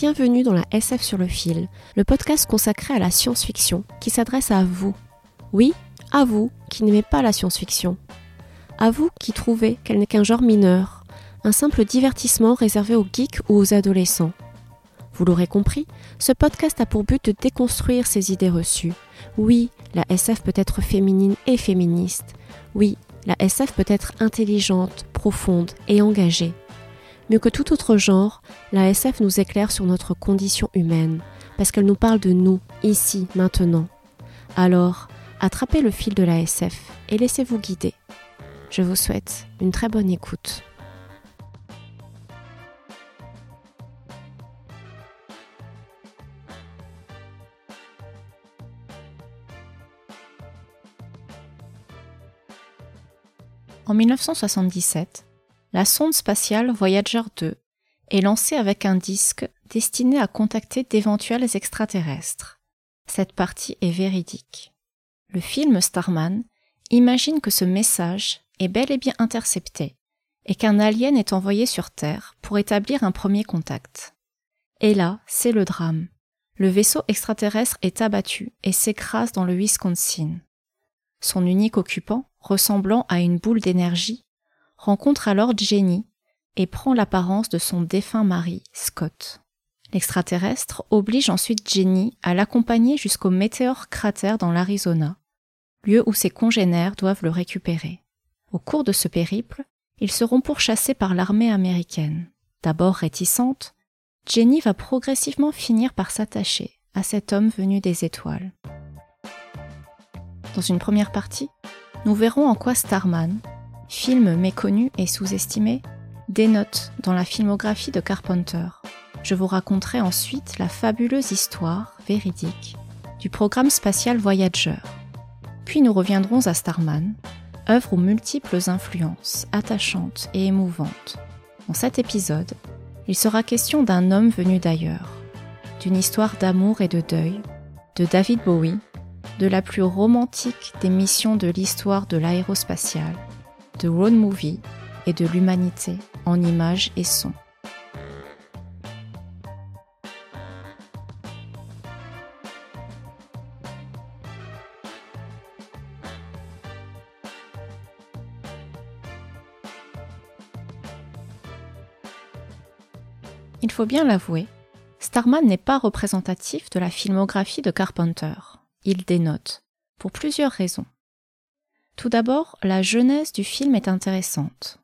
Bienvenue dans la SF sur le fil, le podcast consacré à la science-fiction qui s'adresse à vous. Oui, à vous qui n'aimez pas la science-fiction. À vous qui trouvez qu'elle n'est qu'un genre mineur, un simple divertissement réservé aux geeks ou aux adolescents. Vous l'aurez compris, ce podcast a pour but de déconstruire ces idées reçues. Oui, la SF peut être féminine et féministe. Oui, la SF peut être intelligente, profonde et engagée. Mieux que tout autre genre, la SF nous éclaire sur notre condition humaine, parce qu'elle nous parle de nous, ici, maintenant. Alors, attrapez le fil de la SF et laissez-vous guider. Je vous souhaite une très bonne écoute. En 1977, la sonde spatiale Voyager 2 est lancée avec un disque destiné à contacter d'éventuels extraterrestres. Cette partie est véridique. Le film Starman imagine que ce message est bel et bien intercepté et qu'un alien est envoyé sur Terre pour établir un premier contact. Et là, c'est le drame. Le vaisseau extraterrestre est abattu et s'écrase dans le Wisconsin. Son unique occupant, ressemblant à une boule d'énergie, rencontre alors Jenny et prend l'apparence de son défunt mari, Scott. L'extraterrestre oblige ensuite Jenny à l'accompagner jusqu'au météore cratère dans l'Arizona, lieu où ses congénères doivent le récupérer. Au cours de ce périple, ils seront pourchassés par l'armée américaine. D'abord réticente, Jenny va progressivement finir par s'attacher à cet homme venu des étoiles. Dans une première partie, nous verrons en quoi Starman, film méconnu et sous-estimé, dénote dans la filmographie de Carpenter. Je vous raconterai ensuite la fabuleuse histoire véridique du programme spatial Voyager. Puis nous reviendrons à Starman, œuvre aux multiples influences attachantes et émouvantes. Dans cet épisode, il sera question d'un homme venu d'ailleurs, d'une histoire d'amour et de deuil, de David Bowie, de la plus romantique des missions de l'histoire de l'aérospatiale, de road movie et de l'humanité en images et sons. Il faut bien l'avouer, Starman n'est pas représentatif de la filmographie de Carpenter. Il dénote, pour plusieurs raisons. Tout d'abord, la genèse du film est intéressante.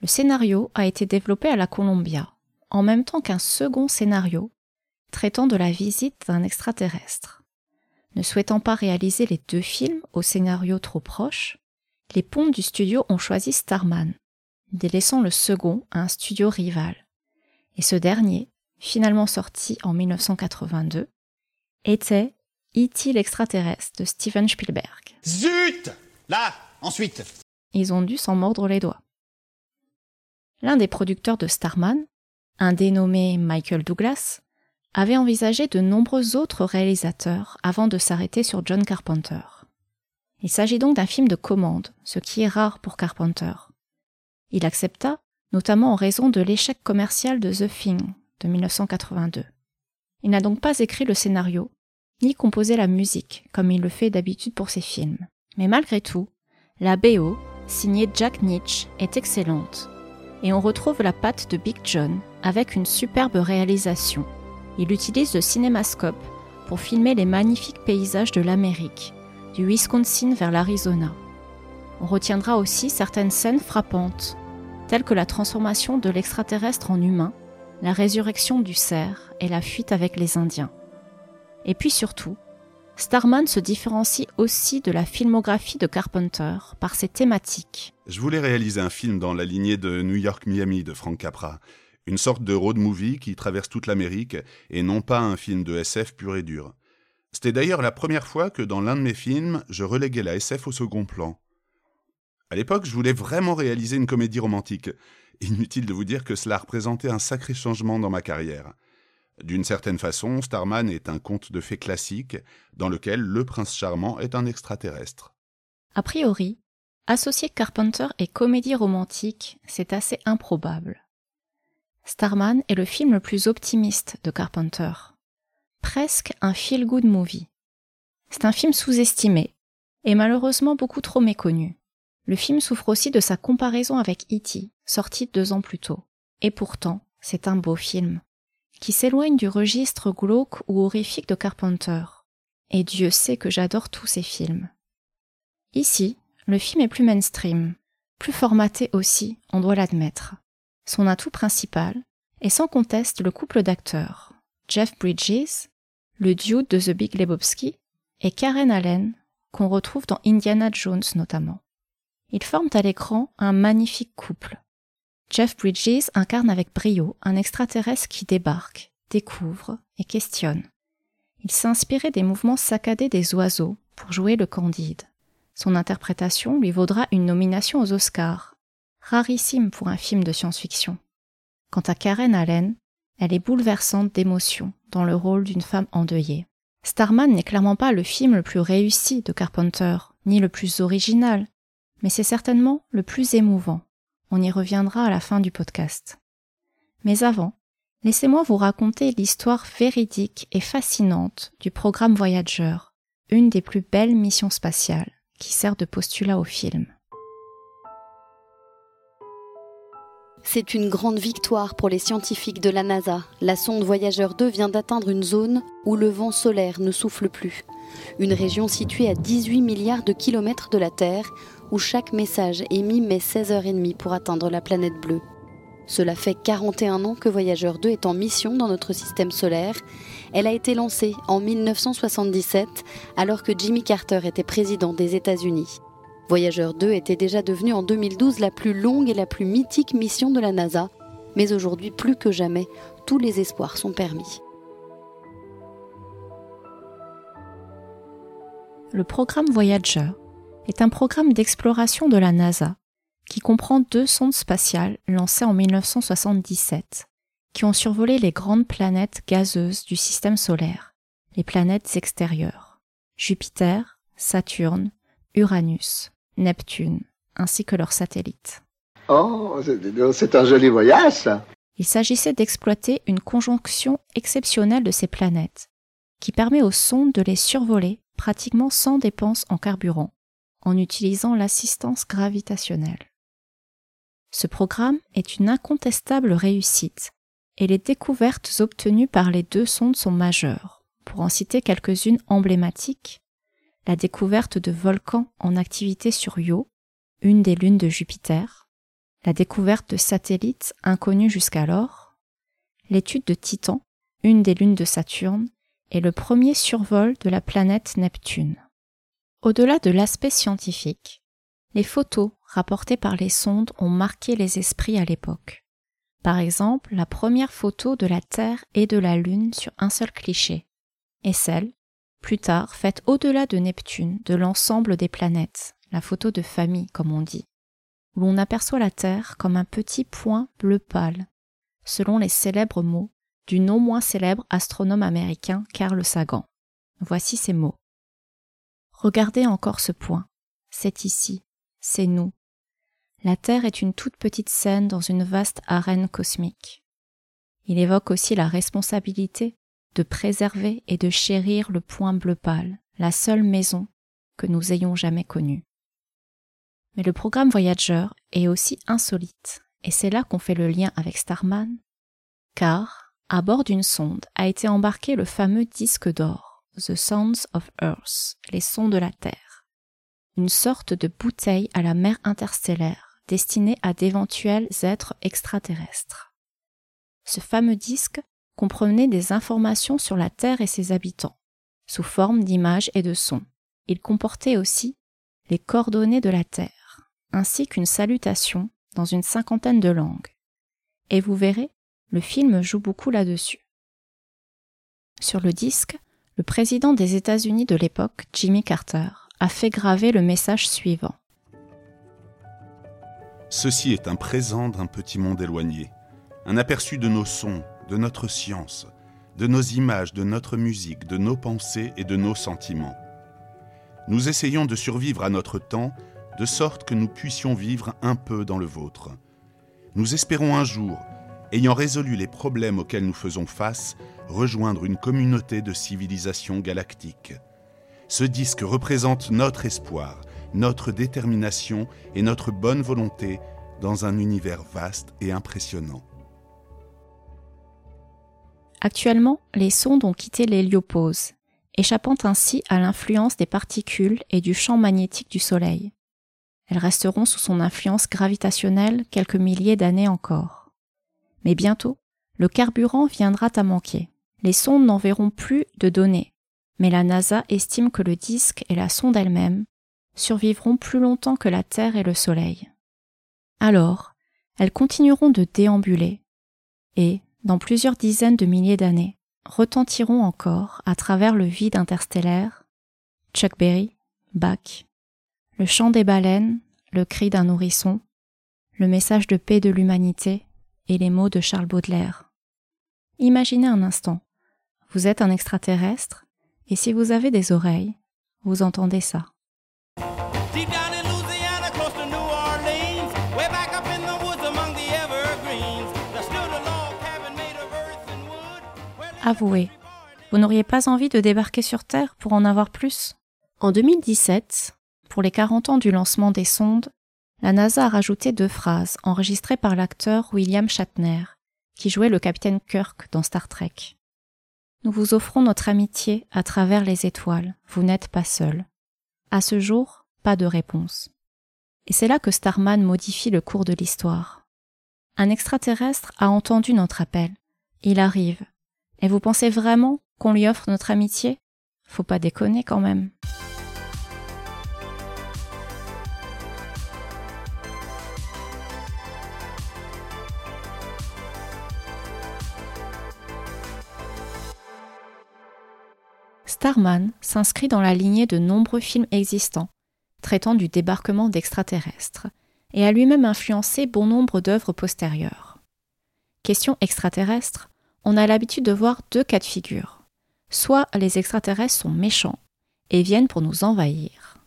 Le scénario a été développé à la Columbia, en même temps qu'un second scénario traitant de la visite d'un extraterrestre. Ne souhaitant pas réaliser les deux films au scénario trop proche, les pontes du studio ont choisi Starman, délaissant le second à un studio rival. Et ce dernier, finalement sorti en 1982, était E.T. l'extraterrestre de Steven Spielberg. Zut Là, ensuite Ils ont dû s'en mordre les doigts. L'un des producteurs de Starman, un dénommé Michael Douglas, avait envisagé de nombreux autres réalisateurs avant de s'arrêter sur John Carpenter. Il s'agit donc d'un film de commande, ce qui est rare pour Carpenter. Il accepta, notamment en raison de l'échec commercial de The Thing de 1982. Il n'a donc pas écrit le scénario, ni composé la musique, comme il le fait d'habitude pour ses films. Mais malgré tout, la BO, signée Jack Nitch, est excellente. Et on retrouve la patte de Big John avec une superbe réalisation. Il utilise le cinémascope pour filmer les magnifiques paysages de l'Amérique, du Wisconsin vers l'Arizona. On retiendra aussi certaines scènes frappantes, telles que la transformation de l'extraterrestre en humain, la résurrection du cerf et la fuite avec les Indiens. Et puis surtout, Starman se différencie aussi de la filmographie de Carpenter par ses thématiques. Je voulais réaliser un film dans la lignée de New York-Miami de Frank Capra, une sorte de road movie qui traverse toute l'Amérique et non pas un film de SF pur et dur. C'était d'ailleurs la première fois que dans l'un de mes films, je reléguais la SF au second plan. À l'époque, je voulais vraiment réaliser une comédie romantique. Inutile de vous dire que cela représentait un sacré changement dans ma carrière. D'une certaine façon, Starman est un conte de fées classique dans lequel le prince charmant est un extraterrestre. A priori, associer Carpenter et comédie romantique, c'est assez improbable. Starman est le film le plus optimiste de Carpenter. Presque un feel-good movie. C'est un film sous-estimé et malheureusement beaucoup trop méconnu. Le film souffre aussi de sa comparaison avec E.T., sorti deux ans plus tôt. Et pourtant, c'est un beau film, qui s'éloigne du registre glauque ou horrifique de Carpenter. Et Dieu sait que j'adore tous ces films. Ici, le film est plus mainstream, plus formaté aussi, on doit l'admettre. Son atout principal est sans conteste le couple d'acteurs, Jeff Bridges, le duo de The Big Lebowski, et Karen Allen, qu'on retrouve dans Indiana Jones notamment. Ils forment à l'écran un magnifique couple. Jeff Bridges incarne avec brio un extraterrestre qui débarque, découvre et questionne. Il s'inspirait des mouvements saccadés des oiseaux pour jouer le candide. Son interprétation lui vaudra une nomination aux Oscars, rarissime pour un film de science-fiction. Quant à Karen Allen, elle est bouleversante d'émotion dans le rôle d'une femme endeuillée. Starman n'est clairement pas le film le plus réussi de Carpenter, ni le plus original, mais c'est certainement le plus émouvant. On y reviendra à la fin du podcast. Mais avant, laissez-moi vous raconter l'histoire véridique et fascinante du programme Voyager, une des plus belles missions spatiales qui sert de postulat au film. C'est une grande victoire pour les scientifiques de la NASA. La sonde Voyager 2 vient d'atteindre une zone où le vent solaire ne souffle plus. Une région située à 18 milliards de kilomètres de la Terre, où chaque message émis met 16h30 pour atteindre la planète bleue. Cela fait 41 ans que Voyager 2 est en mission dans notre système solaire. Elle a été lancée en 1977 alors que Jimmy Carter était président des États-Unis. Voyageur 2 était déjà devenue en 2012 la plus longue et la plus mythique mission de la NASA, mais aujourd'hui plus que jamais, tous les espoirs sont permis. Le programme Voyager est un programme d'exploration de la NASA qui comprend deux sondes spatiales lancées en 1977 qui ont survolé les grandes planètes gazeuses du système solaire, les planètes extérieures, Jupiter, Saturne, Uranus, Neptune, ainsi que leurs satellites. Oh, c'est un joli voyage, ça. Il s'agissait d'exploiter une conjonction exceptionnelle de ces planètes, qui permet aux sondes de les survoler pratiquement sans dépense en carburant, en utilisant l'assistance gravitationnelle. Ce programme est une incontestable réussite, et les découvertes obtenues par les deux sondes sont majeures. Pour en citer quelques-unes emblématiques, la découverte de volcans en activité sur Io, une des lunes de Jupiter, la découverte de satellites inconnus jusqu'alors, l'étude de Titan, une des lunes de Saturne, et le premier survol de la planète Neptune. Au-delà de l'aspect scientifique, les photos rapportées par les sondes ont marqué les esprits à l'époque. Par exemple, la première photo de la Terre et de la Lune sur un seul cliché, et celle plus tard faite au-delà de Neptune, de l'ensemble des planètes, la photo de famille comme on dit, où l'on aperçoit la Terre comme un petit point bleu pâle, selon les célèbres mots du non moins célèbre astronome américain Carl Sagan. Voici ces mots. Regardez encore ce point. C'est ici. C'est nous. La Terre est une toute petite scène dans une vaste arène cosmique. Il évoque aussi la responsabilité de préserver et de chérir le point bleu pâle, la seule maison que nous ayons jamais connue. Mais le programme Voyager est aussi insolite, et c'est là qu'on fait le lien avec Starman, car, à bord d'une sonde, a été embarqué le fameux disque d'or, The Sounds of Earth, les sons de la Terre, une sorte de bouteille à la mer interstellaire destinée à d'éventuels êtres extraterrestres. Ce fameux disque comprenait des informations sur la Terre et ses habitants, sous forme d'images et de sons. Il comportait aussi les coordonnées de la Terre, ainsi qu'une salutation dans une cinquantaine de langues. Et vous verrez, le film joue beaucoup là-dessus. Sur le disque, le président des États-Unis de l'époque, Jimmy Carter, a fait graver le message suivant. Ceci est un présent d'un petit monde éloigné, un aperçu de nos sons, de notre science, de nos images, de notre musique, de nos pensées et de nos sentiments. Nous essayons de survivre à notre temps de sorte que nous puissions vivre un peu dans le vôtre. Nous espérons un jour ayant résolu les problèmes auxquels nous faisons face, rejoindre une communauté de civilisation galactique. Ce disque représente notre espoir, notre détermination et notre bonne volonté dans un univers vaste et impressionnant. Actuellement, les sondes ont quitté l'héliopause, échappant ainsi à l'influence des particules et du champ magnétique du Soleil. Elles resteront sous son influence gravitationnelle quelques milliers d'années encore. Mais bientôt, le carburant viendra à manquer. Les sondes n'enverront plus de données, mais la NASA estime que le disque et la sonde elle-même survivront plus longtemps que la Terre et le Soleil. Alors, elles continueront de déambuler et, dans plusieurs dizaines de milliers d'années, retentiront encore à travers le vide interstellaire Chuck Berry, Bach, le chant des baleines, le cri d'un nourrisson, le message de paix de l'humanité et les mots de Charles Baudelaire. Imaginez un instant, vous êtes un extraterrestre et si vous avez des oreilles, vous entendez ça. Avouez, vous n'auriez pas envie de débarquer sur Terre pour en avoir plus? En 2017, pour les 40 ans du lancement des sondes, la NASA a rajouté deux phrases enregistrées par l'acteur William Shatner, qui jouait le capitaine Kirk dans Star Trek. Nous vous offrons notre amitié à travers les étoiles, vous n'êtes pas seul. À ce jour, pas de réponse. Et c'est là que Starman modifie le cours de l'histoire. Un extraterrestre a entendu notre appel. Il arrive. Et vous pensez vraiment qu'on lui offre notre amitié? Faut pas déconner quand même. Starman s'inscrit dans la lignée de nombreux films existants, traitant du débarquement d'extraterrestres, et a lui-même influencé bon nombre d'œuvres postérieures. Question extraterrestre, on a l'habitude de voir deux cas de figure. Soit les extraterrestres sont méchants et viennent pour nous envahir,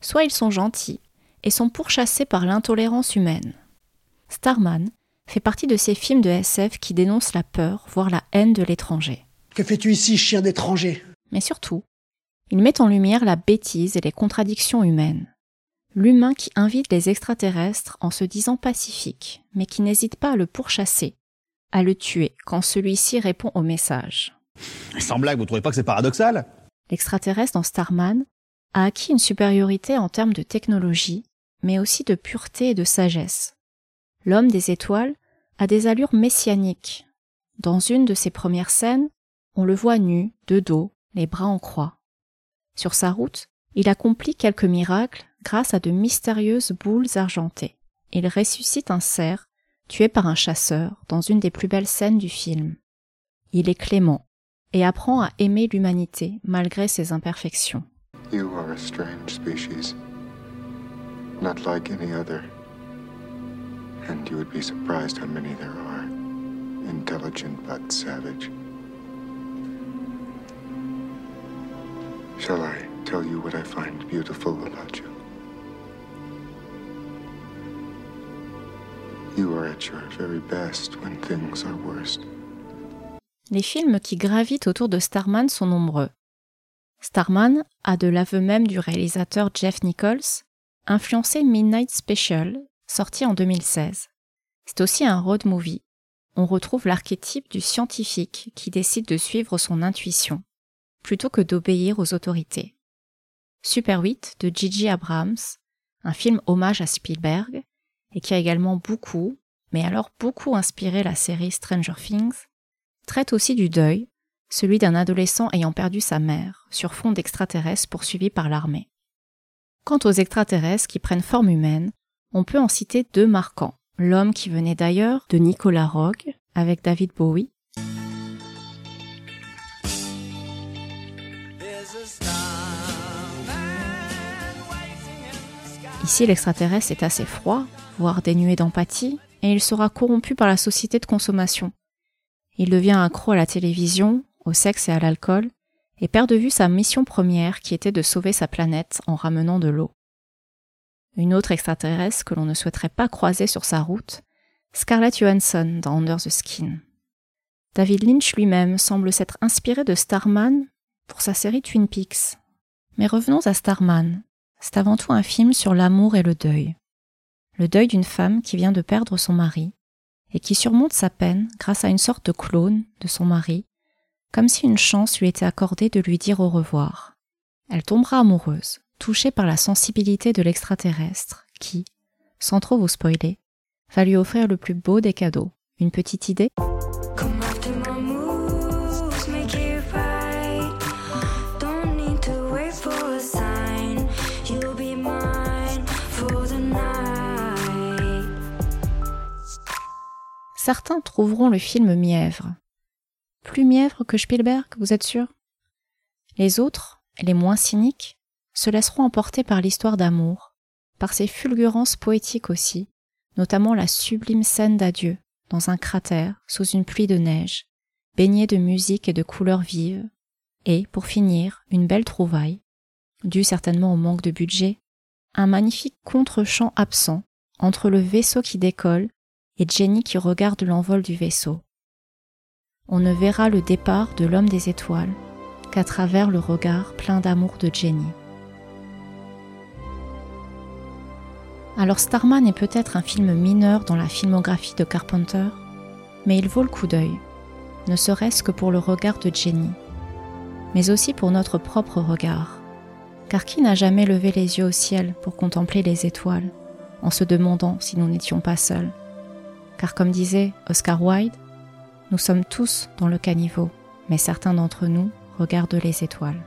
soit ils sont gentils et sont pourchassés par l'intolérance humaine. Starman fait partie de ces films de SF qui dénoncent la peur, voire la haine de l'étranger. Que fais-tu ici, chien d'étranger? Mais surtout, il met en lumière la bêtise et les contradictions humaines. L'humain qui invite les extraterrestres en se disant pacifique, mais qui n'hésite pas à le pourchasser à le tuer quand celui-ci répond au message. Sans blague, vous trouvez pas que c'est paradoxal? L'extraterrestre dans Starman a acquis une supériorité en termes de technologie, mais aussi de pureté et de sagesse. L'homme des étoiles a des allures messianiques. Dans une de ses premières scènes, on le voit nu, de dos, les bras en croix. Sur sa route, il accomplit quelques miracles grâce à de mystérieuses boules argentées. Il ressuscite un cerf tué par un chasseur dans une des plus belles scènes du film. Il est clément et apprend à aimer l'humanité malgré ses imperfections. You are a strange species, not like any other. And you would be surprised how many there are. Intelligent but savage. Shall I tell you what I find beautiful about you? Les films qui gravitent autour de Starman sont nombreux. Starman a de l'aveu même du réalisateur Jeff Nichols influencé Midnight Special, sorti en 2016. C'est aussi un road movie. On retrouve l'archétype du scientifique qui décide de suivre son intuition, plutôt que d'obéir aux autorités. Super 8 de Gigi Abrams, un film hommage à Spielberg, et qui a également beaucoup, mais alors beaucoup inspiré la série Stranger Things, traite aussi du deuil, celui d'un adolescent ayant perdu sa mère, sur fond d'extraterrestres poursuivis par l'armée. Quant aux extraterrestres qui prennent forme humaine, on peut en citer deux marquants. L'homme qui venait d'ailleurs de Nicolas Rogue avec David Bowie. Ici, l'extraterrestre est assez froid, voire dénué d'empathie, et il sera corrompu par la société de consommation. Il devient accro à la télévision, au sexe et à l'alcool, et perd de vue sa mission première qui était de sauver sa planète en ramenant de l'eau. Une autre extraterrestre que l'on ne souhaiterait pas croiser sur sa route, Scarlett Johansson dans Under the Skin. David Lynch lui-même semble s'être inspiré de Starman pour sa série Twin Peaks. Mais revenons à Starman. C'est avant tout un film sur l'amour et le deuil. Le deuil d'une femme qui vient de perdre son mari et qui surmonte sa peine grâce à une sorte de clone de son mari, comme si une chance lui était accordée de lui dire au revoir. Elle tombera amoureuse, touchée par la sensibilité de l'extraterrestre, qui, sans trop vous spoiler, va lui offrir le plus beau des cadeaux. Une petite idée? Certains trouveront le film mièvre. Plus mièvre que Spielberg, vous êtes sûr? Les autres, les moins cyniques, se laisseront emporter par l'histoire d'amour, par ses fulgurances poétiques aussi, notamment la sublime scène d'adieu dans un cratère sous une pluie de neige, baignée de musique et de couleurs vives, et, pour finir, une belle trouvaille, due certainement au manque de budget, un magnifique contre-champ absent entre le vaisseau qui décolle et Jenny qui regarde l'envol du vaisseau. On ne verra le départ de l'homme des étoiles qu'à travers le regard plein d'amour de Jenny. Alors Starman est peut-être un film mineur dans la filmographie de Carpenter, mais il vaut le coup d'œil, ne serait-ce que pour le regard de Jenny, mais aussi pour notre propre regard. Car qui n'a jamais levé les yeux au ciel pour contempler les étoiles, en se demandant si nous n'étions pas seuls? Car comme disait Oscar Wilde, nous sommes tous dans le caniveau, mais certains d'entre nous regardent les étoiles.